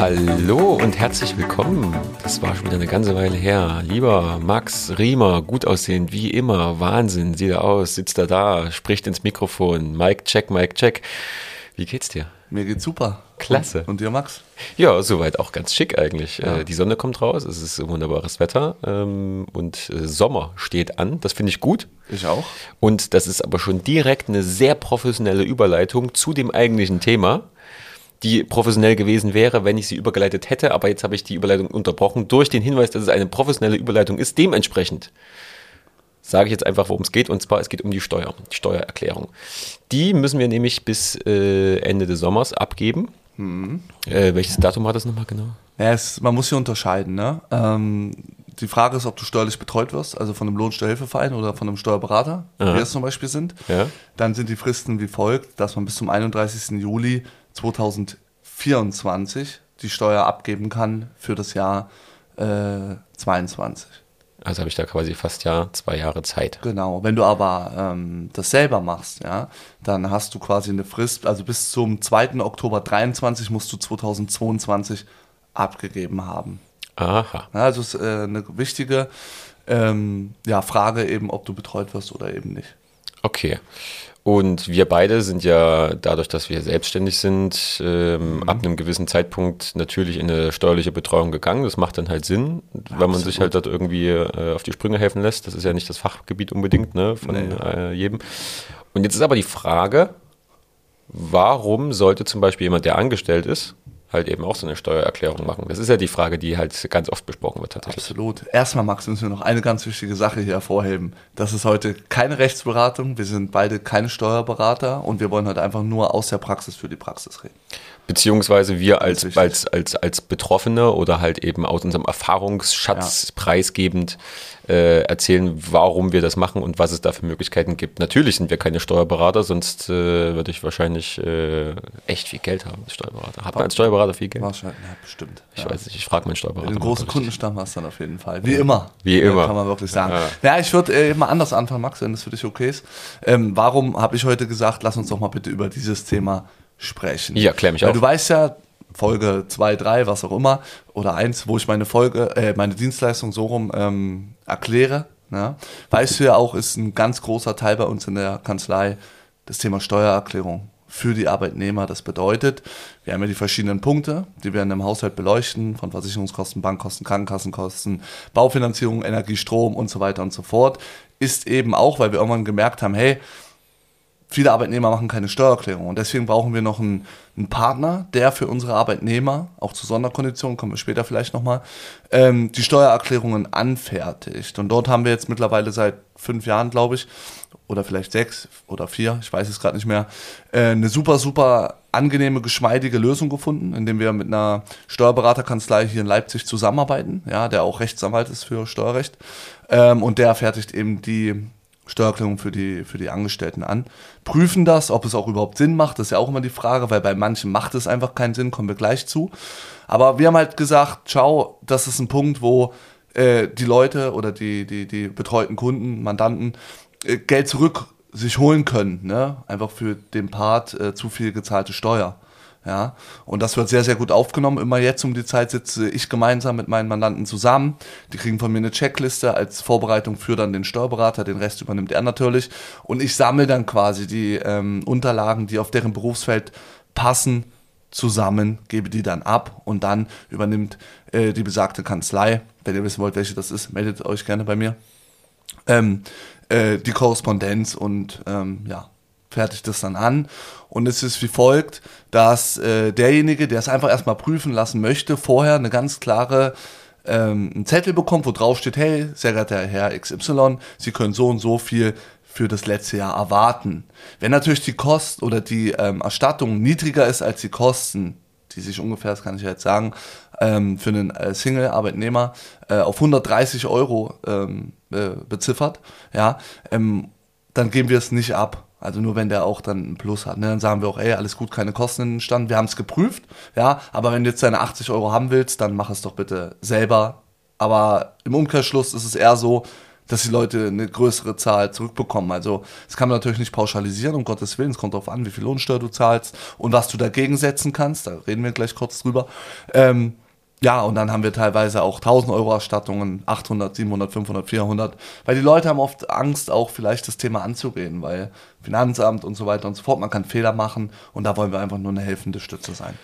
Hallo und herzlich willkommen. Das war schon wieder eine ganze Weile her. Lieber Max Riemer, gut aussehend wie immer. Wahnsinn, sieht er aus, sitzt er da, spricht ins Mikrofon. Mike check, Mike check. Wie geht's dir? Mir geht's super. Klasse. Und, und dir, Max? Ja, soweit auch ganz schick eigentlich. Ja. Äh, die Sonne kommt raus, es ist wunderbares Wetter ähm, und äh, Sommer steht an. Das finde ich gut. Ich auch. Und das ist aber schon direkt eine sehr professionelle Überleitung zu dem eigentlichen Thema, die professionell gewesen wäre, wenn ich sie übergeleitet hätte. Aber jetzt habe ich die Überleitung unterbrochen durch den Hinweis, dass es eine professionelle Überleitung ist. Dementsprechend sage ich jetzt einfach, worum es geht. Und zwar, es geht um die Steuer, die Steuererklärung. Die müssen wir nämlich bis äh, Ende des Sommers abgeben. Äh, welches Datum war das nochmal genau? Ja, es, man muss hier unterscheiden. Ne? Ähm, die Frage ist, ob du steuerlich betreut wirst, also von einem Lohnsteuerhilfeverein oder von einem Steuerberater, wie Aha. wir es zum Beispiel sind. Ja. Dann sind die Fristen wie folgt, dass man bis zum 31. Juli 2024 die Steuer abgeben kann für das Jahr äh, 22. Also habe ich da quasi fast ja zwei Jahre Zeit. Genau. Wenn du aber ähm, das selber machst, ja, dann hast du quasi eine Frist, also bis zum 2. Oktober 23 musst du 2022 abgegeben haben. Aha. Ja, also ist äh, eine wichtige ähm, ja, Frage eben, ob du betreut wirst oder eben nicht. Okay. Und wir beide sind ja dadurch, dass wir selbstständig sind, ähm, ab einem gewissen Zeitpunkt natürlich in eine steuerliche Betreuung gegangen. Das macht dann halt Sinn, wenn man sich halt dort irgendwie äh, auf die Sprünge helfen lässt. Das ist ja nicht das Fachgebiet unbedingt ne, von Nee. äh, jedem. Und jetzt ist aber die Frage, warum sollte zum Beispiel jemand, der angestellt ist, halt eben auch so eine Steuererklärung machen? Das ist ja die Frage, die halt ganz oft besprochen wird tatsächlich. Absolut. Erstmal, Max, müssen wir noch eine ganz wichtige Sache hier hervorheben. Das ist heute keine Rechtsberatung. Wir sind beide keine Steuerberater und wir wollen heute einfach nur aus der Praxis für die Praxis reden. Beziehungsweise wir als, als, als, als Betroffene oder halt eben aus unserem Erfahrungsschatz preisgebend äh, erzählen, warum wir das machen und was es da für Möglichkeiten gibt. Natürlich sind wir keine Steuerberater, sonst äh, würde ich wahrscheinlich äh, echt viel Geld haben als Steuerberater. Hat man als Steuerberater viel Geld? Wahrscheinlich, ja, bestimmt. Ich ja. weiß nicht, ich frage meinen Steuerberater. Mal großen. Kundenstamm hast du dann auf jeden Fall. Wie immer. Wie Ja, immer. Kann man wirklich sagen. Ja. Ja, ich würde äh, mal anders anfangen, Max, wenn das für dich okay ist. Ähm, warum habe ich heute gesagt, lass uns doch mal bitte über dieses Thema sprechen? Ja, klär mich Weil auf. du weißt ja, Folge 2, 3, was auch immer, oder 1, wo ich meine Folge, äh, meine Dienstleistung so rum ähm, erkläre. Ne? Weißt du ja auch, ist ein ganz großer Teil bei uns in der Kanzlei das Thema Steuererklärung für die Arbeitnehmer. Das bedeutet, wir haben ja die verschiedenen Punkte, die wir in einem Haushalt beleuchten, von Versicherungskosten, Bankkosten, Krankenkassenkosten, Baufinanzierung, Energie, Strom und so weiter und so fort. Ist eben auch, weil wir irgendwann gemerkt haben, hey, viele Arbeitnehmer machen keine Steuererklärung und deswegen brauchen wir noch einen, einen Partner, der für unsere Arbeitnehmer, auch zu Sonderkonditionen, kommen wir später vielleicht nochmal, ähm, die Steuererklärungen anfertigt. Und dort haben wir jetzt mittlerweile seit fünf Jahren, glaube ich, oder vielleicht sechs oder vier, ich weiß es gerade nicht mehr, äh, eine super, super angenehme, geschmeidige Lösung gefunden, indem wir mit einer Steuerberaterkanzlei hier in Leipzig zusammenarbeiten, ja, der auch Rechtsanwalt ist für Steuerrecht. Ähm, und der fertigt eben die Steuererklärung für die, für die Angestellten an. Prüfen das, ob es auch überhaupt Sinn macht, das ist ja auch immer die Frage, weil bei manchen macht es einfach keinen Sinn, kommen wir gleich zu. Aber wir haben halt gesagt, schau, das ist ein Punkt, wo äh, die Leute oder die, die, die betreuten Kunden, Mandanten äh, Geld zurück sich holen können, ne? einfach für den Part äh, zu viel gezahlte Steuer. Ja, und das wird sehr, sehr gut aufgenommen. Immer jetzt um die Zeit sitze ich gemeinsam mit meinen Mandanten zusammen. Die kriegen von mir eine Checkliste als Vorbereitung für dann den Steuerberater. Den Rest übernimmt er natürlich. Und ich sammle dann quasi die ähm, Unterlagen, die auf deren Berufsfeld passen, zusammen, gebe die dann ab und dann übernimmt äh, die besagte Kanzlei. Wenn ihr wissen wollt, welche das ist, meldet euch gerne bei mir. Ähm, äh, die Korrespondenz und ähm, ja, fertigt das dann an. Und es ist wie folgt, dass äh, derjenige, der es einfach erstmal prüfen lassen möchte, vorher eine ganz klare ähm, einen Zettel bekommt, wo drauf steht, hey, sehr geehrter Herr XY, Sie können so und so viel für das letzte Jahr erwarten. Wenn natürlich die Kost oder die ähm, Erstattung niedriger ist als die Kosten, die sich ungefähr, das kann ich jetzt sagen, ähm, für einen äh, Single-Arbeitnehmer äh, auf 130 Euro ähm, äh, beziffert, ja, ähm, dann geben wir es nicht ab. Also nur wenn der auch dann einen Plus hat. Ne? Dann sagen wir auch, ey, alles gut, keine Kosten entstanden. Wir haben es geprüft, ja, aber wenn du jetzt deine 80 Euro haben willst, dann mach es doch bitte selber. Aber im Umkehrschluss ist es eher so, dass die Leute eine größere Zahl zurückbekommen. Also das kann man natürlich nicht pauschalisieren, um Gottes Willen. Es kommt darauf an, wie viel Lohnsteuer du zahlst und was du dagegen setzen kannst. Da reden wir gleich kurz drüber. Ähm, ja, und dann haben wir teilweise auch 1000 Euro Erstattungen, 800, 700, 500, 400, weil die Leute haben oft Angst, auch vielleicht das Thema anzugehen, weil Finanzamt und so weiter und so fort, man kann Fehler machen und da wollen wir einfach nur eine helfende Stütze sein.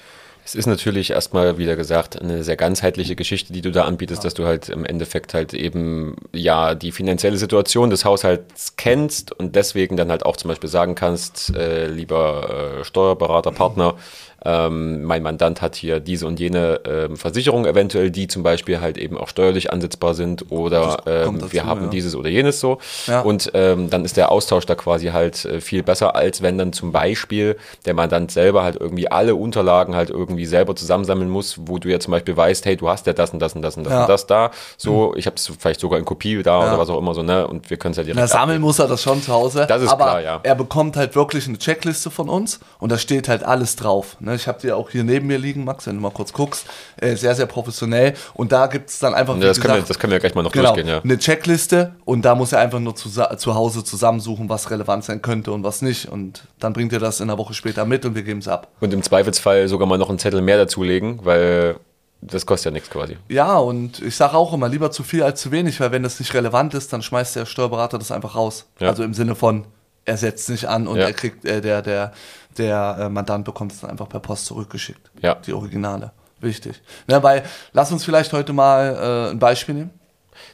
Es ist natürlich erstmal, wieder gesagt, eine sehr ganzheitliche Geschichte, die du da anbietest, dass du halt im Endeffekt halt eben ja die finanzielle Situation des Haushalts kennst und deswegen dann halt auch zum Beispiel sagen kannst, äh, lieber äh, Steuerberater, Partner, ähm, mein Mandant hat hier diese und jene ähm, Versicherung eventuell, die zum Beispiel halt eben auch steuerlich ansetzbar sind oder ähm, dazu, wir haben ja. dieses oder jenes so. Ja. Und ähm, dann ist der Austausch da quasi halt äh, viel besser, als wenn dann zum Beispiel der Mandant selber halt irgendwie alle Unterlagen halt irgendwie selber zusammensammeln muss, wo du ja zum Beispiel weißt, hey, du hast ja das und das und das und das ja. und das da. So, mhm. ich habe es vielleicht sogar in Kopie da oder was auch immer so, ne? Und wir können es ja direkt. Na, sammeln muss er das schon zu Hause. Das ist aber klar, ja. Er bekommt halt wirklich eine Checkliste von uns und da steht halt alles drauf. Ne? Ich habe die auch hier neben mir liegen, Max, wenn du mal kurz guckst. Äh, sehr, sehr professionell. Und da gibt es dann einfach. Ja, das, gesagt, können wir, das können wir gleich mal noch genau, durchgehen, ja. Eine Checkliste und da muss er einfach nur zu, zu Hause zusammensuchen, was relevant sein könnte und was nicht. Und dann bringt er das in einer Woche später mit und wir geben es ab. Und im Zweifelsfall sogar mal noch einen Zettel mehr dazulegen, weil das kostet ja nichts quasi. Ja, und ich sage auch immer, lieber zu viel als zu wenig, weil wenn das nicht relevant ist, dann schmeißt der Steuerberater das einfach raus. Ja. Also im Sinne von, er setzt nicht an und ja. er kriegt, äh, der, der, der äh, Mandant bekommt es dann einfach per Post zurückgeschickt. Ja. Die Originale. Wichtig. Ja, weil, lass uns vielleicht heute mal äh, ein Beispiel nehmen.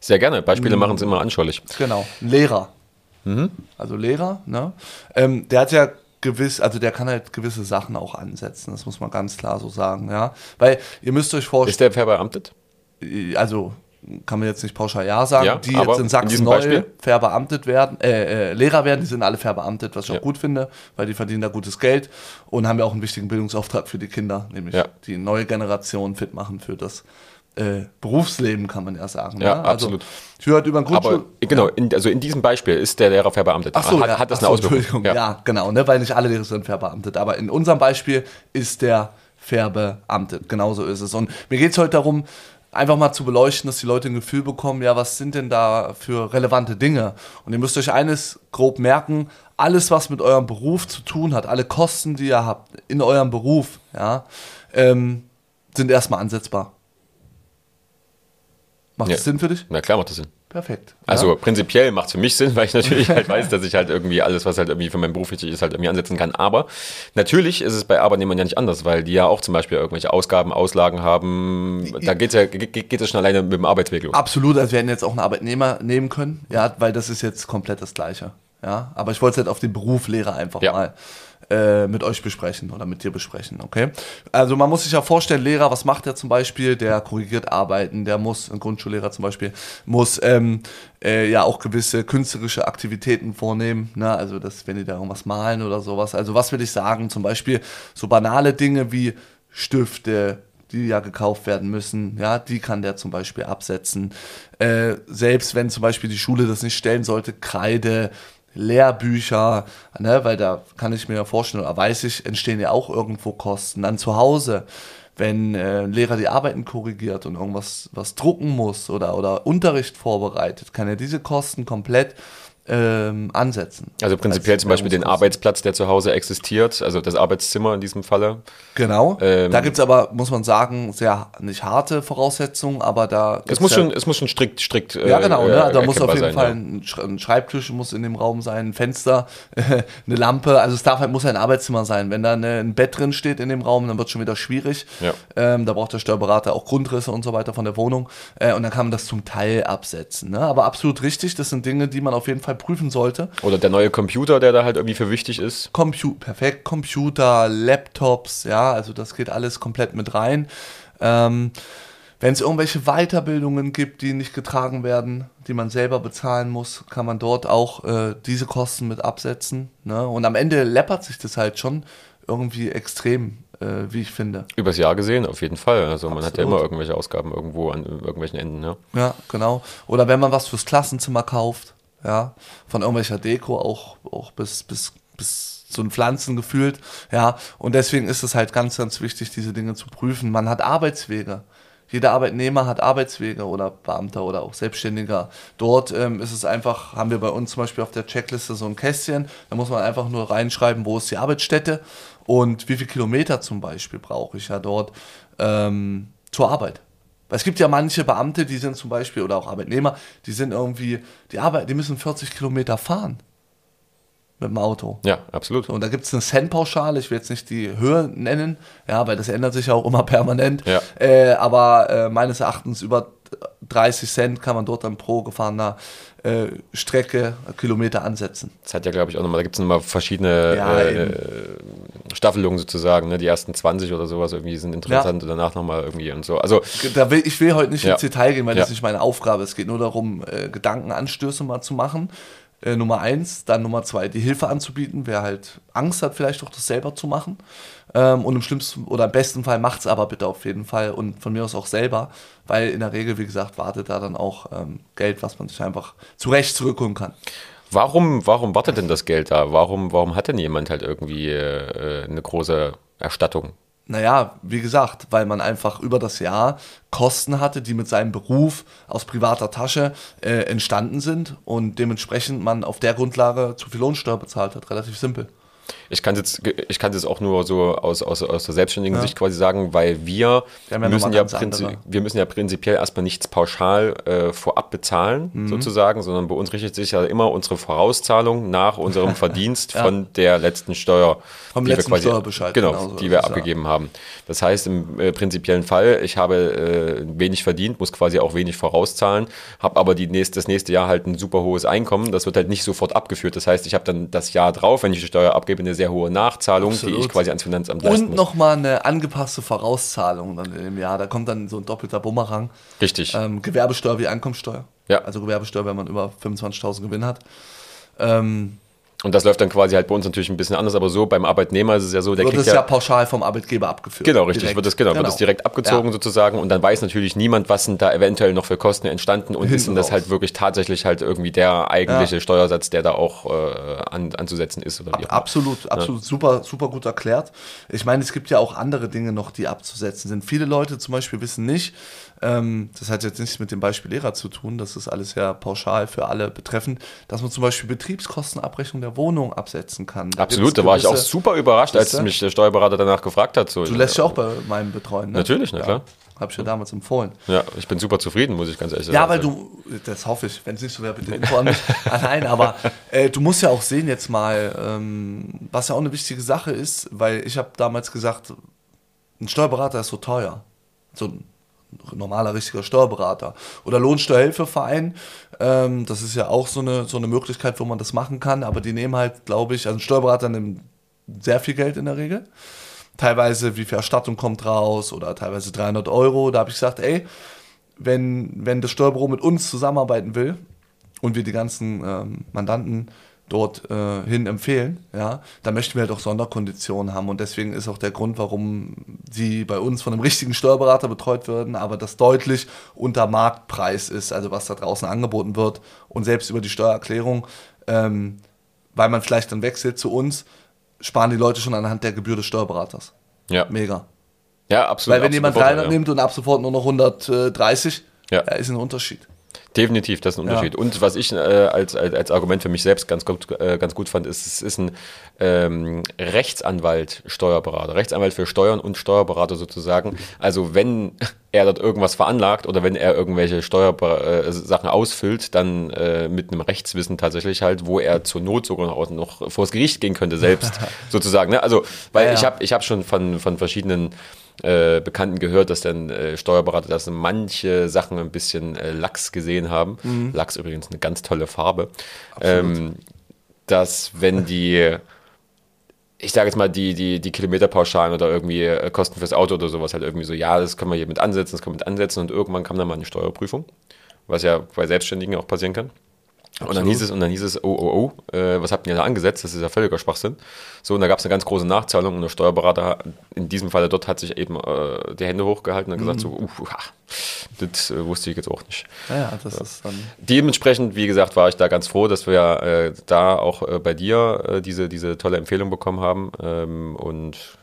Sehr gerne. Beispiele mhm. machen es immer anschaulich. Genau. Ein Lehrer. Mhm. Also Lehrer, ne? Ähm, der hat ja gewiss, also der kann halt gewisse Sachen auch ansetzen. Das muss man ganz klar so sagen, ja. Weil ihr müsst euch vorstellen. Ist der verbeamtet? Also kann man jetzt nicht pauschal ja sagen, ja, die jetzt in Sachsen in neu Beispiel? verbeamtet werden, äh, äh, Lehrer werden, die sind alle verbeamtet, was ich ja. auch gut finde, weil die verdienen da gutes Geld und haben ja auch einen wichtigen Bildungsauftrag für die Kinder, nämlich ja. die neue Generation fit machen für das äh, Berufsleben, kann man ja sagen. Ja, ne? absolut. Also, ich höre über einen Grundschul... Aber, genau, in, also in diesem Beispiel ist der Lehrer verbeamtet. Ach so, hat, ja, hat das eine so, Auswirkung? Ja. ja, genau, ne, weil nicht alle Lehrer sind verbeamtet, aber in unserem Beispiel ist der verbeamtet. Genauso ist es. Und mir geht es heute darum, einfach mal zu beleuchten, dass die Leute ein Gefühl bekommen, ja, was sind denn da für relevante Dinge? Und ihr müsst euch eines grob merken, alles, was mit eurem Beruf zu tun hat, alle Kosten, die ihr habt in eurem Beruf, ja, ähm, sind erstmal ansetzbar. Macht ja. das Sinn für dich? Na klar macht das Sinn. Perfekt. Also ja. prinzipiell macht es für mich Sinn, weil ich natürlich halt weiß, dass ich halt irgendwie alles, was halt irgendwie für meinen Beruf wichtig ist, halt irgendwie ansetzen kann. Aber natürlich ist es bei Arbeitnehmern ja nicht anders, weil die ja auch zum Beispiel irgendwelche Ausgaben, Auslagen haben. Da geht's ja, geht es schon alleine mit dem Arbeitsweg los. Absolut, also wir hätten jetzt auch einen Arbeitnehmer nehmen können, ja, weil das ist jetzt komplett das Gleiche. Ja, aber ich wollte es halt auf den Beruf Lehrer einfach ja. mal äh, mit euch besprechen oder mit dir besprechen, okay? Also man muss sich ja vorstellen, Lehrer, was macht er zum Beispiel? Der korrigiert Arbeiten, der muss, ein Grundschullehrer zum Beispiel, muss ähm, äh, ja auch gewisse künstlerische Aktivitäten vornehmen, ne? also das, wenn die da irgendwas malen oder sowas. Also was will ich sagen? Zum Beispiel so banale Dinge wie Stifte, die ja gekauft werden müssen, ja, die kann der zum Beispiel absetzen. Äh, selbst wenn zum Beispiel die Schule das nicht stellen sollte, Kreide, Lehrbücher, ne, weil da kann ich mir vorstellen, oder weiß ich, entstehen ja auch irgendwo Kosten. Dann zu Hause, wenn äh, ein Lehrer die Arbeiten korrigiert und irgendwas was drucken muss oder, oder Unterricht vorbereitet, kann er diese Kosten komplett ähm, ansetzen. Also prinzipiell zum Beispiel den Arbeitsplatz, der zu Hause existiert, also das Arbeitszimmer in diesem Falle. Genau. Ähm, da gibt es aber, muss man sagen, sehr nicht harte Voraussetzungen, aber da. Es muss, ja, schon, es muss schon strikt, strikt. Ja, genau. Ne? Äh, da muss auf jeden sein, Fall ja. ein Schreibtisch muss in dem Raum sein, ein Fenster, eine Lampe. Also es darf halt, muss ein Arbeitszimmer sein. Wenn da eine, ein Bett drin steht in dem Raum, dann wird es schon wieder schwierig. Ja. Ähm, da braucht der Steuerberater auch Grundrisse und so weiter von der Wohnung. Äh, und dann kann man das zum Teil absetzen. Ne? Aber absolut richtig, das sind Dinge, die man auf jeden Fall prüfen sollte. Oder der neue Computer, der da halt irgendwie für wichtig ist. Compu perfekt, Computer, Laptops, ja, also das geht alles komplett mit rein. Ähm, wenn es irgendwelche Weiterbildungen gibt, die nicht getragen werden, die man selber bezahlen muss, kann man dort auch äh, diese Kosten mit absetzen. Ne? Und am Ende läppert sich das halt schon irgendwie extrem, äh, wie ich finde. Übers Jahr gesehen, auf jeden Fall. Also Absolut. man hat ja immer irgendwelche Ausgaben irgendwo an irgendwelchen Enden. Ja. ja, genau. Oder wenn man was fürs Klassenzimmer kauft, ja, von irgendwelcher Deko auch, auch bis, bis, bis zu den Pflanzen gefühlt, ja, und deswegen ist es halt ganz, ganz wichtig, diese Dinge zu prüfen. Man hat Arbeitswege. jeder Arbeitnehmer hat Arbeitswege oder Beamter oder auch Selbstständiger. Dort ähm, ist es einfach, haben wir bei uns zum Beispiel auf der Checkliste so ein Kästchen, da muss man einfach nur reinschreiben, wo ist die Arbeitsstätte und wie viele Kilometer zum Beispiel brauche ich ja dort ähm, zur Arbeit. Weil es gibt ja manche Beamte, die sind zum Beispiel, oder auch Arbeitnehmer, die sind irgendwie, die Arbeit, die müssen 40 Kilometer fahren mit dem Auto. Ja, absolut. Und da gibt es eine Cent-Pauschale, ich will jetzt nicht die Höhe nennen, ja, weil das ändert sich ja auch immer permanent. Ja. Äh, aber äh, meines Erachtens über 30 Cent kann man dort dann pro gefahrener äh, Strecke Kilometer ansetzen. Das hat ja, glaube ich, auch nochmal, da gibt es nochmal verschiedene Ja, äh. Staffelungen sozusagen. Ne? Die ersten 20 oder sowas irgendwie sind interessant und danach nochmal irgendwie und so. Also, Da will, ich will heute nicht Ja. ins Detail gehen, weil Ja. das nicht meine Aufgabe ist. Es geht nur darum, äh, Gedankenanstöße mal zu machen. Äh, Nummer eins, dann Nummer zwei, die Hilfe anzubieten, wer halt Angst hat, vielleicht auch das selber zu machen. Ähm, und im schlimmsten oder im besten Fall macht es aber bitte auf jeden Fall und von mir aus auch selber, weil in der Regel, wie gesagt, wartet da dann auch ähm, Geld, was man sich einfach zurecht zurückholen kann. Warum, warum wartet denn das Geld da? Warum, warum hat denn jemand halt irgendwie äh, eine große Erstattung? Naja, wie gesagt, weil man einfach über das Jahr Kosten hatte, die mit seinem Beruf aus privater Tasche äh, entstanden sind und dementsprechend man auf der Grundlage zu viel Lohnsteuer bezahlt hat. Relativ simpel. Ich kann jetzt, ich kann jetzt auch nur so aus, aus, aus der selbstständigen Sicht quasi sagen, weil wir, ja müssen ja, wir müssen ja prinzipiell erstmal nichts pauschal äh, vorab bezahlen, Mhm. sozusagen, sondern bei uns richtet sich ja immer unsere Vorauszahlung nach unserem Verdienst von der letzten Steuer. Vom die wir letzten Steuerbescheid, Genau, genau so die wir es, ja. abgegeben haben. Das heißt, im äh, prinzipiellen Fall, ich habe äh, wenig verdient, muss quasi auch wenig vorauszahlen, habe aber die nächste, das nächste Jahr halt ein super hohes Einkommen. Das wird halt nicht sofort abgeführt. Das heißt, ich habe dann das Jahr drauf, wenn ich die Steuer abgebe, eine sehr hohe Nachzahlung, die Absolut. ich quasi ans Finanzamt leisten Und nochmal eine angepasste Vorauszahlung dann im Jahr. Da kommt dann so ein doppelter Bumerang. Richtig. Ähm, Gewerbesteuer wie Einkommensteuer. Ja. Also Gewerbesteuer, wenn man über 25.000 Gewinn hat. Ähm, Und das läuft dann quasi halt bei uns natürlich ein bisschen anders, aber so beim Arbeitnehmer ist es ja so, der wird kriegt es ja, ja pauschal vom Arbeitgeber abgeführt. Genau, richtig. Direkt. Wird das, genau, wird das direkt abgezogen Ja. sozusagen und dann weiß natürlich niemand, was sind da eventuell noch für Kosten entstanden und Hinten ist denn das raus. halt wirklich tatsächlich halt irgendwie der eigentliche Ja. Steuersatz, der da auch äh, an, anzusetzen ist oder wie auch immer. Absolut, absolut super, super gut erklärt. Ich meine, es gibt ja auch andere Dinge noch, die abzusetzen sind. Viele Leute zum Beispiel wissen nicht, ähm, das hat jetzt nichts mit dem Beispiel Lehrer zu tun, das ist alles ja pauschal für alle betreffend, dass man zum Beispiel Betriebskostenabrechnung der Wohnung absetzen kann. Da Absolut, da war ich auch super überrascht, als mich der Steuerberater danach gefragt hat. So, Du lässt ja auch bei meinem betreuen, ne? Natürlich, na klar. Habe ich ja damals empfohlen. Ja, ich bin super zufrieden, muss ich ganz ehrlich Ja, sagen. weil du, das hoffe ich, wenn es nicht so wäre, bitte Info an mich. ah, nein, aber äh, du musst ja auch sehen jetzt mal, ähm, was ja auch eine wichtige Sache ist, weil ich habe damals gesagt, ein Steuerberater ist so teuer. So ein normaler, richtiger Steuerberater. Oder Lohnsteuerhilfeverein, ähm, das ist ja auch so eine, so eine Möglichkeit, wo man das machen kann, aber die nehmen halt, glaube ich, also ein Steuerberater nimmt sehr viel Geld in der Regel. Teilweise, wie viel Erstattung kommt raus oder teilweise 300 Euro. Da habe ich gesagt, ey, wenn, wenn das Steuerbüro mit uns zusammenarbeiten will und wir die ganzen ähm, Mandanten dort äh, hin empfehlen, ja, dann möchten wir halt auch Sonderkonditionen haben und deswegen ist auch der Grund, warum sie bei uns von einem richtigen Steuerberater betreut werden, aber das deutlich unter Marktpreis ist, also was da draußen angeboten wird und selbst über die Steuererklärung, ähm, weil man vielleicht dann wechselt zu uns, sparen die Leute schon anhand der Gebühr des Steuerberaters. ja. Mega. ja, absolut. Weil wenn jemand absolut 300 ja. nimmt und ab sofort nur noch 130, Ja. ja. ist ein Unterschied. Definitiv, das ist ein Ja. Unterschied. Und was ich äh, als, als, als Argument für mich selbst ganz gut, äh, ganz gut fand, ist, es ist ein ähm, Rechtsanwalt, Steuerberater, Rechtsanwalt für Steuern und Steuerberater sozusagen. Also wenn er dort irgendwas veranlagt oder wenn er irgendwelche Steuersachen ausfüllt, dann äh, mit einem Rechtswissen tatsächlich halt, wo er zur Not sogar noch, noch vors Gericht gehen könnte selbst sozusagen. Ne? Also, weil Ja, ja. ich habe ich hab schon von, von verschiedenen äh, Bekannten gehört, dass dann äh, Steuerberater, dass manche Sachen ein bisschen äh, Lachs gesehen haben. Mhm. Lachs übrigens eine ganz tolle Farbe. Ähm, dass wenn die, ich sage jetzt mal, die, die, die Kilometerpauschalen oder irgendwie äh, Kosten fürs Auto oder sowas halt irgendwie so, ja, das können wir hier mit ansetzen, das können wir mit ansetzen und irgendwann kam dann mal eine Steuerprüfung, was ja bei Selbstständigen auch passieren kann. Und dann hieß es, und dann hieß es, oh, oh, oh, äh, was habt ihr da angesetzt? Das ist ja völliger Schwachsinn. So, und da gab es eine ganz große Nachzahlung und der Steuerberater, in diesem Falle dort, hat sich eben äh, die Hände hochgehalten und gesagt, so, uh, das äh, wusste ich jetzt auch nicht. Ja, das ist dann. Dementsprechend, wie gesagt, war ich da ganz froh, dass wir äh, da auch äh, bei dir äh, diese, diese tolle Empfehlung bekommen haben ähm, und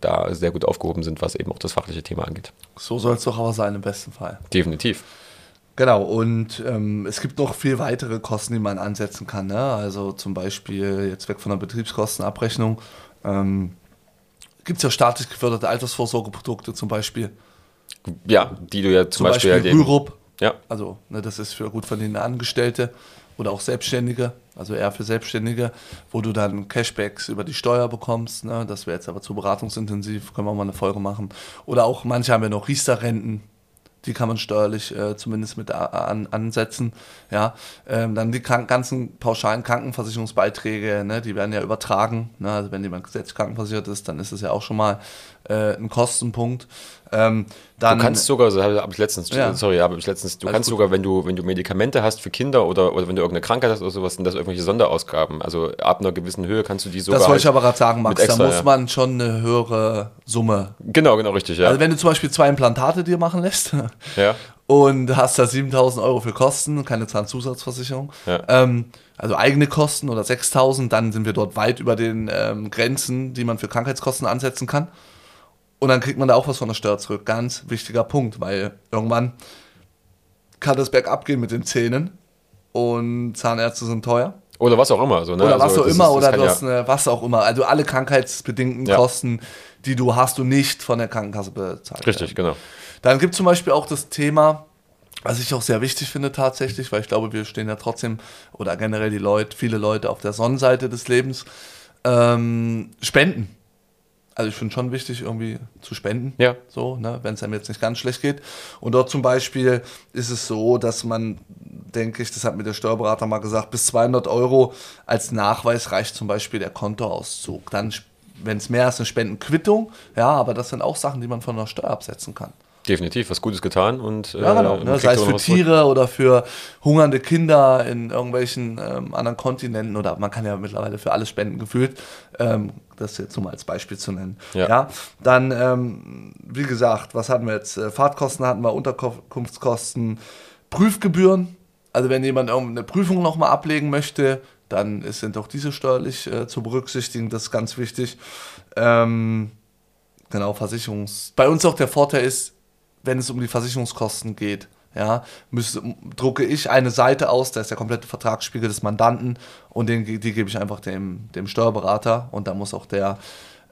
da sehr gut aufgehoben sind, was eben auch das fachliche Thema angeht. So soll es doch aber sein im besten Fall. Definitiv. Genau, und ähm, es gibt noch viel weitere Kosten, die man ansetzen kann. Ne? Also zum Beispiel, jetzt weg von der Betriebskostenabrechnung, ähm, gibt es ja staatlich geförderte Altersvorsorgeprodukte zum Beispiel. Ja, die du ja zum, Zum Beispiel, Beispiel, Rürup. Ja, Also, ne, das ist für gut verdienende Angestellte oder auch Selbstständige, also eher für Selbstständige, wo du dann Cashbacks über die Steuer bekommst. Ne? Das wäre jetzt aber zu beratungsintensiv, können wir mal eine Folge machen. Oder auch manche haben ja noch Riester-Renten. Die kann man steuerlich äh, zumindest mit an, ansetzen. Ja, ähm, dann die ganzen pauschalen Krankenversicherungsbeiträge, ne, die werden ja übertragen. Ne? Also wenn jemand gesetzlich krankenversichert ist, dann ist es ja auch schon mal äh, ein Kostenpunkt. Ähm, dann, Du kannst sogar, so habe ich letztens, Ja. sorry, habe ich letztens, du Alles kannst gut. sogar, wenn du, wenn du Medikamente hast für Kinder oder, oder wenn du irgendeine Krankheit hast oder sowas, sind das irgendwelche Sonderausgaben. Also ab einer gewissen Höhe kannst du die sogar. das wollte ich halt- aber gerade sagen, Max, extra, da muss ja. man schon eine höhere Summe. Genau, genau, richtig, ja. Also wenn du zum Beispiel zwei Implantate dir machen lässt ja. und hast da 7000 Euro für Kosten, keine Zahnzusatzversicherung, Ja. ähm, also eigene Kosten oder 6000, dann sind wir dort weit über den ähm, Grenzen, die man für Krankheitskosten ansetzen kann. Und dann kriegt man da auch was von der Steuer zurück. Ganz wichtiger Punkt, weil irgendwann kann das bergab gehen mit den Zähnen und Zahnärzte sind teuer. Oder was auch immer. So, ne? Oder was Also auch immer, ist- oder du ja- hast eine, was auch immer. Also alle krankheitsbedingten Ja. Kosten, die du hast, du nicht von der Krankenkasse bezahlt. Richtig, werden. genau. Dann gibt es zum Beispiel auch das Thema, was ich auch sehr wichtig finde tatsächlich, weil ich glaube, wir stehen ja trotzdem, oder generell die Leute, viele Leute auf der Sonnenseite des Lebens, ähm, Spenden. Also ich finde schon wichtig, irgendwie zu spenden. Ja. So, ne, wenn es einem jetzt nicht ganz schlecht geht. Und dort zum Beispiel ist es so, dass man, denke ich, das hat mir der Steuerberater mal gesagt, bis 200 Euro als Nachweis reicht zum Beispiel der Kontoauszug. Dann, wenn es mehr ist, eine Spendenquittung. Ja, aber das sind auch Sachen, die man von der Steuer absetzen kann. Definitiv, was Gutes getan und Ja, genau. äh, Ne, sei es für was zurück. Tiere oder für hungernde Kinder in irgendwelchen ähm, anderen Kontinenten oder man kann ja mittlerweile für alles spenden gefühlt. Ähm, das jetzt nur mal als Beispiel zu nennen. Ja. Dann, ähm, wie gesagt, was hatten wir jetzt? Äh, Fahrtkosten hatten wir, Unterkunftskosten, Prüfgebühren. Also wenn jemand irgendeine Prüfung nochmal ablegen möchte, dann sind auch diese steuerlich äh, zu berücksichtigen. Das ist ganz wichtig. Ähm, genau, Versicherungs... Bei uns auch der Vorteil ist, wenn es um die Versicherungskosten geht, ja, müsste, drucke ich eine Seite aus, da ist der komplette Vertragsspiegel des Mandanten und den, die gebe ich einfach dem, dem Steuerberater und da muss auch der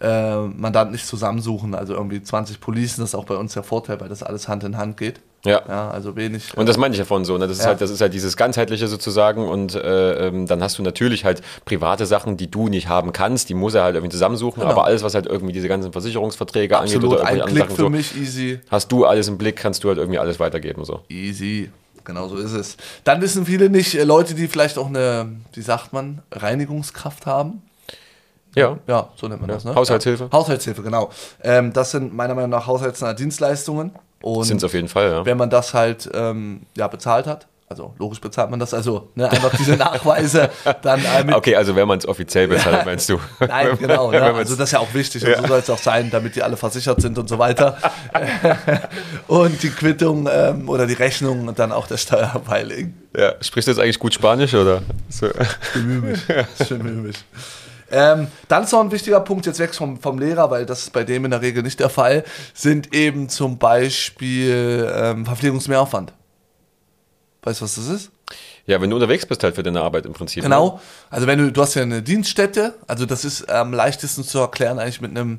äh, Mandant nicht zusammensuchen, also irgendwie 20 Policen, das ist auch bei uns der Vorteil, weil das alles Hand in Hand geht. Ja. Ja, also wenig. Und das meine ich davon so, ne? Das ist Ja. halt, das ist halt dieses ganzheitliche sozusagen und äh, ähm, dann hast du natürlich halt private Sachen, die du nicht haben kannst, die muss er halt irgendwie zusammensuchen, Genau. aber alles, was halt irgendwie diese ganzen Versicherungsverträge angeht absolut oder ein irgendwelche Klick anderen für Sachen so, mich, easy. hast du alles im Blick, kannst du halt irgendwie alles weitergeben so. Easy. Genau so ist es. Dann wissen viele nicht, äh, Leute, die vielleicht auch eine, wie sagt man, Reinigungskraft haben. Ja. Ja, so nennt man das, ne? Haushaltshilfe. Ja. Haushaltshilfe, genau. Ähm, das sind meiner Meinung nach haushaltsnahe Dienstleistungen. Und Sind es auf jeden Fall, ja. wenn man das halt ähm, ja, bezahlt hat, also logisch bezahlt man das, also ne, einfach diese Nachweise dann äh, mit Okay, also wenn man es offiziell bezahlt, meinst du? Nein, genau. Man's- Also das ist ja auch wichtig und so soll es auch sein, damit die alle versichert sind und so weiter. und die Quittung ähm, oder die Rechnung dann auch der Steuer beilegen. ja. Sprichst du jetzt eigentlich gut Spanisch oder? So. Bemühe mich. Schön bemühe mich. Ähm, dann ist noch ein wichtiger Punkt, jetzt weg vom, vom Lehrer, weil das ist bei dem in der Regel nicht der Fall, sind eben zum Beispiel ähm, Verpflegungsmehraufwand. Weißt du, was das ist? Ja, wenn du unterwegs bist halt für deine Arbeit im Prinzip. Ne? Genau. Also wenn du, du hast ja eine Dienststätte, also das ist am leichtesten zu erklären eigentlich mit einem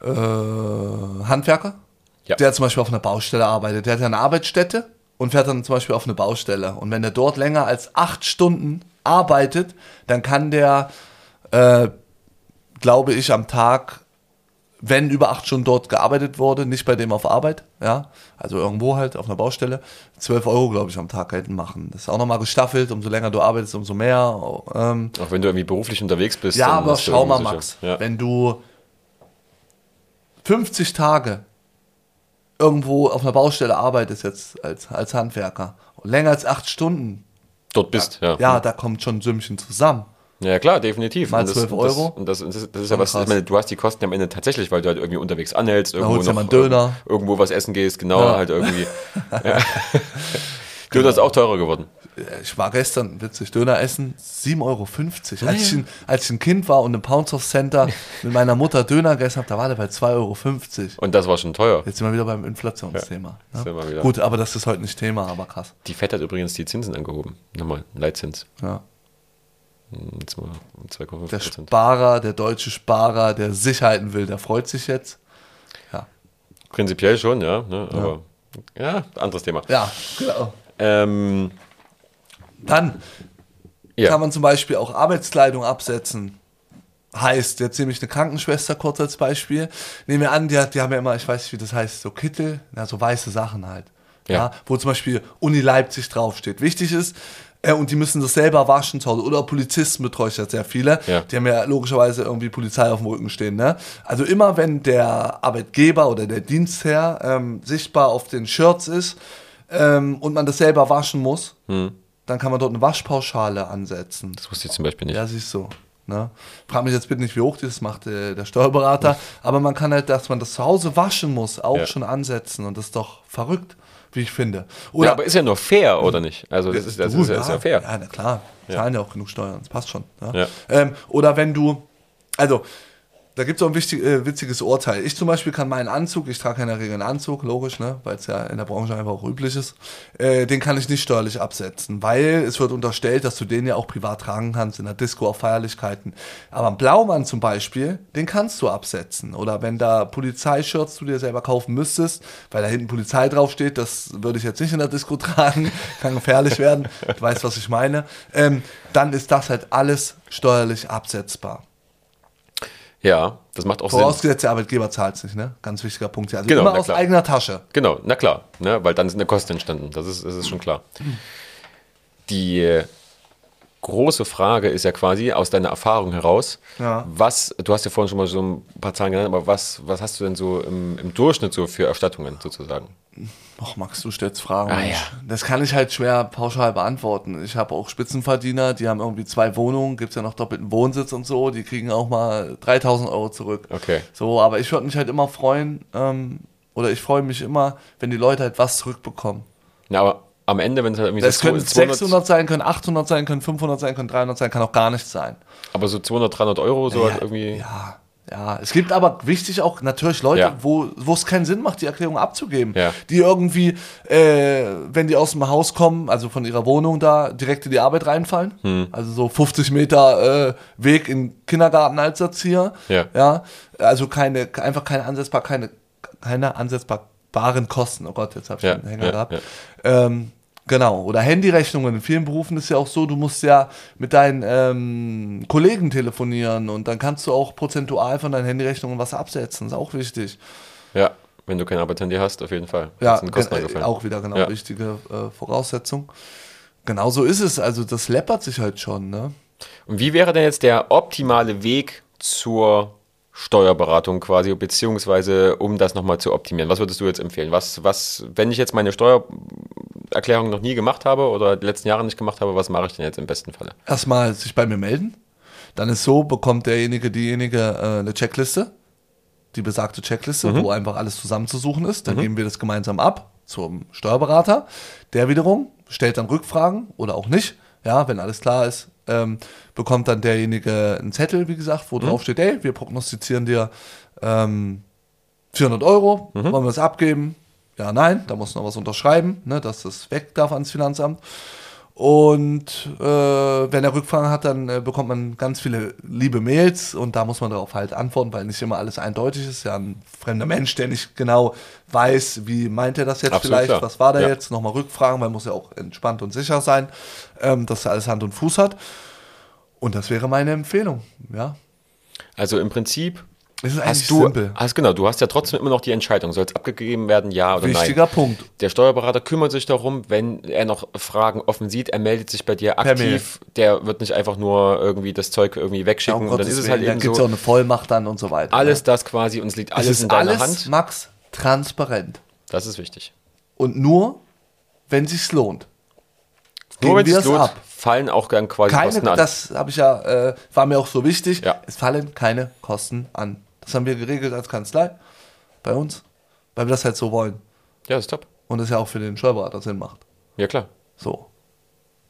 äh, Handwerker, Ja. der zum Beispiel auf einer Baustelle arbeitet. Der hat ja eine Arbeitsstätte und fährt dann zum Beispiel auf eine Baustelle. Und wenn der dort länger als acht Stunden arbeitet, dann kann der, äh, glaube ich, am Tag wenn über acht Stunden dort gearbeitet wurde, nicht bei dem auf Arbeit, ja, also irgendwo halt auf einer Baustelle, 12 Euro, glaube ich, am Tag geltend machen. Das ist auch nochmal gestaffelt, umso länger du arbeitest, umso mehr. Ähm, Auch wenn du irgendwie beruflich unterwegs bist. ja, aber schau mal, Max, Ja. wenn du 50 Tage irgendwo auf einer Baustelle arbeitest jetzt als, als Handwerker länger als acht Stunden, dort bist. Ja, Ja, da kommt schon ein Sümmchen zusammen. Ja, klar, definitiv. Mal Und das, 12 Euro. Und das, und das, das ist ja was, ich meine, du hast die Kosten am Ende tatsächlich, weil du halt irgendwie unterwegs anhältst, irgendwo noch, mal einen Döner. äh, irgendwo was essen gehst, genau, Ja. halt irgendwie. ja. Döner ist auch teurer geworden. Ich war gestern, witzig, Döner essen, 7,50 Euro. Als, ich ein, als ich ein Kind war und im Pounds Center mit meiner Mutter Döner gegessen habe, da war der bei 2,50 Euro. Und das war schon teuer. Jetzt sind wir wieder beim Inflationsthema. Ja, ne? wieder. Gut, aber das ist heute nicht Thema, aber krass. Die FED hat übrigens die Zinsen angehoben. Nochmal, Leitzins. Ja. Jetzt mal um 2,5 Der. Sparer, der deutsche Sparer, der Sicherheiten will, der freut sich jetzt. Ja, Prinzipiell schon, ja. Ne, aber ja, anderes Thema. ja genau. Ähm, Dann ja. kann man zum Beispiel auch Arbeitskleidung absetzen. Heißt, jetzt nehme ich eine Krankenschwester kurz als Beispiel. Nehmen wir an, die, hat, die haben ja immer, ich weiß nicht, wie das heißt, so Kittel, na, so weiße Sachen halt. Ja. Ja. wo zum Beispiel Uni Leipzig draufsteht. Wichtig ist, äh, und die müssen das selber waschen zu Hause. Oder Polizisten betreue ich ja sehr viele. Ja. Die haben ja logischerweise irgendwie Polizei auf dem Rücken stehen. Ne? Also immer, wenn der Arbeitgeber oder der Dienstherr ähm, sichtbar auf den Shirts ist ähm, und man das selber waschen muss, dann kann man dort eine Waschpauschale ansetzen. das wusste ich zum Beispiel nicht. Ja, siehst du. Ne? Frag mich jetzt bitte nicht, wie hoch das macht äh, der Steuerberater, aber man kann halt, dass man das zu Hause waschen muss, auch Ja. schon ansetzen und das ist doch verrückt, wie ich finde. Oder ja, aber ist ja nur fair, oder nicht? Also das ist, das Du, ist, ja, ist ja fair. Ja, na klar, zahlen ja, auch genug Steuern, das passt schon. Ja? Ja. Ähm, oder wenn du, also da gibt es auch ein wichtig, äh, witziges Urteil. Ich zum Beispiel kann meinen Anzug, ich trage in der Regel einen Anzug, logisch, ne, weil es ja in der Branche einfach auch üblich ist, äh, den kann ich nicht steuerlich absetzen, weil es wird unterstellt, dass du den ja auch privat tragen kannst, in der Disco auf Feierlichkeiten. Aber einen Blaumann zum Beispiel, den kannst du absetzen. Oder wenn da Polizeishirts du dir selber kaufen müsstest, weil da hinten Polizei draufsteht, das würde ich jetzt nicht in der Disco tragen, kann gefährlich werden, du weißt, was ich meine, ähm, dann ist das halt alles steuerlich absetzbar. Ja, das macht auch Sinn. Vorausgesetzt, der Arbeitgeber zahlt es nicht, ne? Ganz wichtiger Punkt. Also Genau, immer aus klar. eigener Tasche. Genau, na klar, ne, weil dann sind eine Kosten entstanden. Das ist, das ist schon klar. Die äh, große Frage ist ja quasi aus deiner Erfahrung heraus, Ja. was, du hast ja vorhin schon mal so ein paar Zahlen genannt, aber was, was hast du denn so im, im Durchschnitt so für Erstattungen sozusagen? Ach, Max, du stellst Fragen. Ah, ja. Das kann ich halt schwer pauschal beantworten. Ich habe auch Spitzenverdiener, die haben irgendwie zwei Wohnungen, gibt es ja noch doppelten Wohnsitz und so, die kriegen auch mal 3000 Euro zurück. Okay. So, aber ich würde mich halt immer freuen, ähm, oder ich freue mich immer, wenn die Leute halt was zurückbekommen. Na, aber am Ende, wenn es halt irgendwie Das so können 200, 600 sein, können 800 sein, können 500 sein, können 300 sein, kann auch gar nichts sein. aber so 200, 300 Euro, so Ja, halt irgendwie. Ja, ja. Es gibt aber wichtig auch natürlich Leute, Ja. wo es keinen Sinn macht, die Erklärung abzugeben. Ja. Die irgendwie, äh, wenn die aus dem Haus kommen, also von ihrer Wohnung da, direkt in die Arbeit reinfallen. Hm. Also so 50 Meter äh, Weg in Kindergarten als Erzieher. Ja. ja. Also keine, einfach keine ansetzbar, keine, keine ansetzbaren Kosten. Oh Gott, jetzt habe ich Ja, einen Hänger ja, gehabt. ja. Ähm, genau. Oder Handyrechnungen. In vielen Berufen ist ja auch so, du musst ja mit deinen ähm, Kollegen telefonieren und dann kannst du auch prozentual von deinen Handyrechnungen was absetzen. Ist auch wichtig. Ja, wenn du kein Arbeitshandy hast, auf jeden Fall. Ja, Das äh, auch wieder genau Ja. wichtige äh, Voraussetzung. Genau so ist es. Also das läppert sich halt schon. Ne? Und wie wäre denn jetzt der optimale Weg zur Steuerberatung quasi, beziehungsweise um das nochmal zu optimieren? Was würdest du jetzt empfehlen? Was, was, wenn ich jetzt meine Steuererklärung noch nie gemacht habe oder die letzten Jahre nicht gemacht habe, was mache ich denn jetzt im besten Falle? Erstmal sich bei mir melden. Dann ist so, bekommt derjenige, diejenige äh, eine Checkliste, die besagte Checkliste, Mhm. wo einfach alles zusammenzusuchen ist. Dann geben wir das gemeinsam ab zum Steuerberater. Der wiederum stellt dann Rückfragen oder auch nicht. Ja, wenn alles klar ist, ähm, bekommt dann derjenige einen Zettel, wie gesagt, Mhm. wo drauf steht, ey, wir prognostizieren dir ähm, 400 Euro, Mhm. wollen wir es abgeben? Ja, nein, da muss noch was unterschreiben, ne, dass das weg darf ans Finanzamt. Und äh, wenn er Rückfragen hat, dann äh, bekommt man ganz viele liebe Mails und da muss man darauf halt antworten, weil nicht immer alles eindeutig ist. Ja, ein fremder Mensch, der nicht genau weiß, wie meint er das jetzt Absolut vielleicht, klar. was war da Ja. jetzt, nochmal Rückfragen, weil muss ja auch entspannt und sicher sein, ähm, dass er alles Hand und Fuß hat. Und das wäre meine Empfehlung, ja. Also im Prinzip Es ist eigentlich hast du, simpel. hast, genau, du hast ja trotzdem immer noch die Entscheidung, soll es abgegeben werden, ja oder Wichtiger nein. Punkt. Der Steuerberater kümmert sich darum, wenn er noch Fragen offen sieht, er meldet sich bei dir aktiv, der wird nicht einfach nur irgendwie das Zeug irgendwie wegschicken und dann ist es halt da eben gibt es so, auch eine Vollmacht dann und so weiter. alles ne? das quasi und es liegt es alles ist in deiner alles, Hand. Max, transparent. Das ist wichtig. Und nur, wenn sich's lohnt. Nur wenn wir es es lohnt, ab. fallen auch dann quasi Keine, Kosten an. das habe ich ja, äh, war mir auch so wichtig. Ja. Es fallen keine Kosten an. Das haben wir geregelt als Kanzlei bei uns, weil wir das halt so wollen. ja, das ist top. Und das ja auch für den Steuerberater Sinn macht. Ja, klar. So.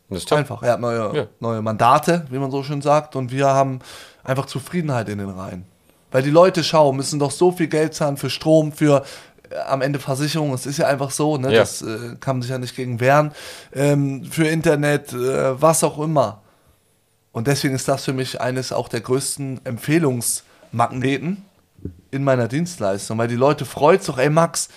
Das ist top. Einfach. Er hat neue, Ja. neue Mandate, wie man so schön sagt, und wir haben einfach Zufriedenheit in den Reihen. Weil die Leute schauen, müssen doch so viel Geld zahlen für Strom, für äh, am Ende Versicherung. Es ist ja einfach so, ne? Ja. Das äh, kann man sich ja nicht gegen wehren. Ähm, für Internet, äh, was auch immer. Und deswegen ist das für mich eines auch der größten Empfehlungsmagneten in meiner Dienstleistung, weil die Leute freut doch, ey Max,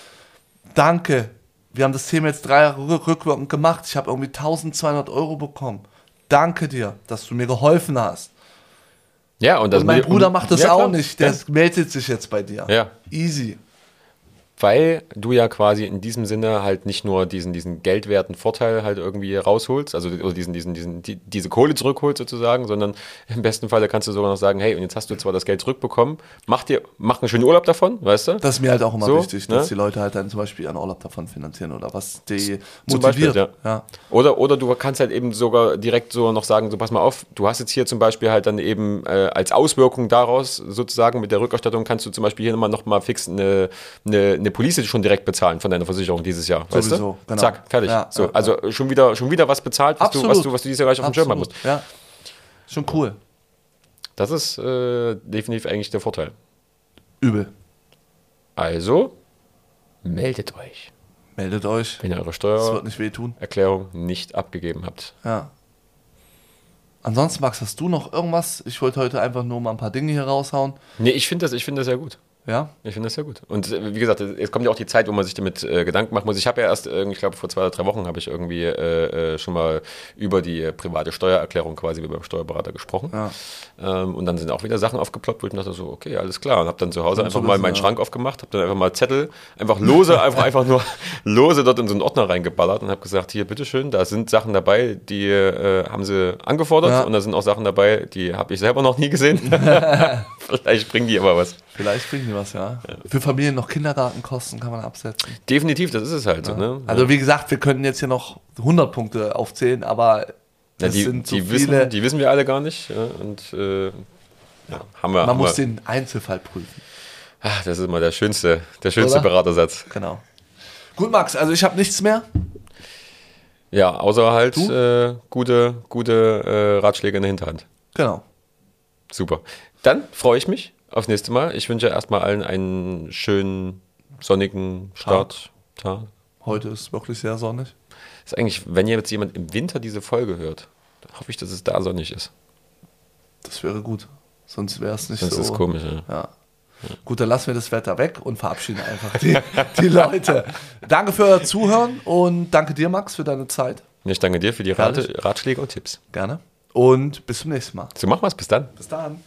danke. Wir haben das Thema jetzt drei Jahre rück- rückwirkend gemacht. Ich habe irgendwie 1200 Euro bekommen. Danke dir, dass du mir geholfen hast. Ja, und, das Und mein Bruder macht das ja, auch nicht. Der meldet sich jetzt bei dir. Ja. Easy. Weil du ja quasi in diesem Sinne halt nicht nur diesen, diesen geldwerten Vorteil halt irgendwie rausholst, also oder diesen, diesen, diesen, die, diese Kohle zurückholst sozusagen, sondern im besten Falle kannst du sogar noch sagen, hey, und jetzt hast du zwar das Geld zurückbekommen, mach dir, mach einen schönen Urlaub davon, weißt du? Das ist mir halt auch immer So, wichtig, dass ne? die Leute halt dann zum Beispiel einen Urlaub davon finanzieren oder was die Zum motiviert. Beispiel, ja. Oder, oder du kannst halt eben sogar direkt so noch sagen, so pass mal auf, du hast jetzt hier zum Beispiel halt dann eben äh, als Auswirkung daraus sozusagen mit der Rückerstattung kannst du zum Beispiel hier nochmal noch mal fix eine, eine, eine Police schon direkt bezahlen von deiner Versicherung dieses Jahr. Weißt Sowieso, du? genau. Zack, fertig. Ja, so, ja, also schon wieder, schon wieder was bezahlt, was, du, was, du, was du dieses Jahr gleich auf dem Schirm haben musst. Ja. Schon cool. Das ist äh, definitiv eigentlich der Vorteil. Übel. Also, meldet euch, Meldet euch. wenn ihr eure nicht Steuererklärung wehtun. nicht abgegeben habt. Ja. Ansonsten, Max, hast du noch irgendwas? Ich wollte heute einfach nur mal ein paar Dinge hier raushauen. Nee, ich finde das, ich finde das ja gut. Ja? Ich finde das sehr gut. Und äh, wie gesagt, es kommt ja auch die Zeit, wo man sich damit äh, Gedanken machen muss. Ich habe ja erst, äh, ich glaube, vor zwei oder drei Wochen habe ich irgendwie äh, äh, schon mal über die private Steuererklärung quasi wie beim Steuerberater gesprochen. Ja. Ähm, und dann sind auch wieder Sachen aufgeploppt, wo ich dachte so, okay, alles klar. Und habe dann zu Hause einfach mal meinen ja. Schrank aufgemacht, habe dann einfach mal Zettel, einfach lose, einfach, einfach nur lose dort in so einen Ordner reingeballert und habe gesagt, hier, bitteschön, da sind Sachen dabei, die äh, haben sie angefordert Ja. und da sind auch Sachen dabei, die habe ich selber noch nie gesehen. Vielleicht bringen die aber was. Vielleicht bringen die was, ja. Für Familien noch Kindergartenkosten kann man absetzen. Definitiv, das ist es halt so. Ne? Also wie gesagt, wir könnten jetzt hier noch 100 Punkte aufzählen, aber Ja, das die, sind so die, viele. wissen, die wissen wir alle gar nicht. Ja, und äh, ja, haben wir. man haben muss wir. den Einzelfall prüfen. Ach, das ist immer der schönste, der schönste Oder? Beratersatz. Genau. Gut, Max, also ich habe nichts mehr. Ja, außer halt äh, gute, gute äh, Ratschläge in der Hinterhand. Genau. Super. Dann freue ich mich aufs nächste Mal. Ich wünsche erstmal allen einen schönen, sonnigen Start. Tag. Heute ist wirklich sehr sonnig. Ist eigentlich, wenn jetzt jemand im Winter diese Folge hört, dann hoffe ich, dass es da sonnig ist. Das wäre gut. Sonst wäre es nicht Sonst so. ist es komisch. Ja. Ja. Gut, dann lassen wir das Wetter weg und verabschieden einfach die, die Leute. Danke für euer Zuhören und danke dir, Max, für deine Zeit. Ich danke dir für die. Rate, Ratschläge und Tipps. Gerne. Und bis zum nächsten Mal. So machen wir es. Bis dann. Bis dann.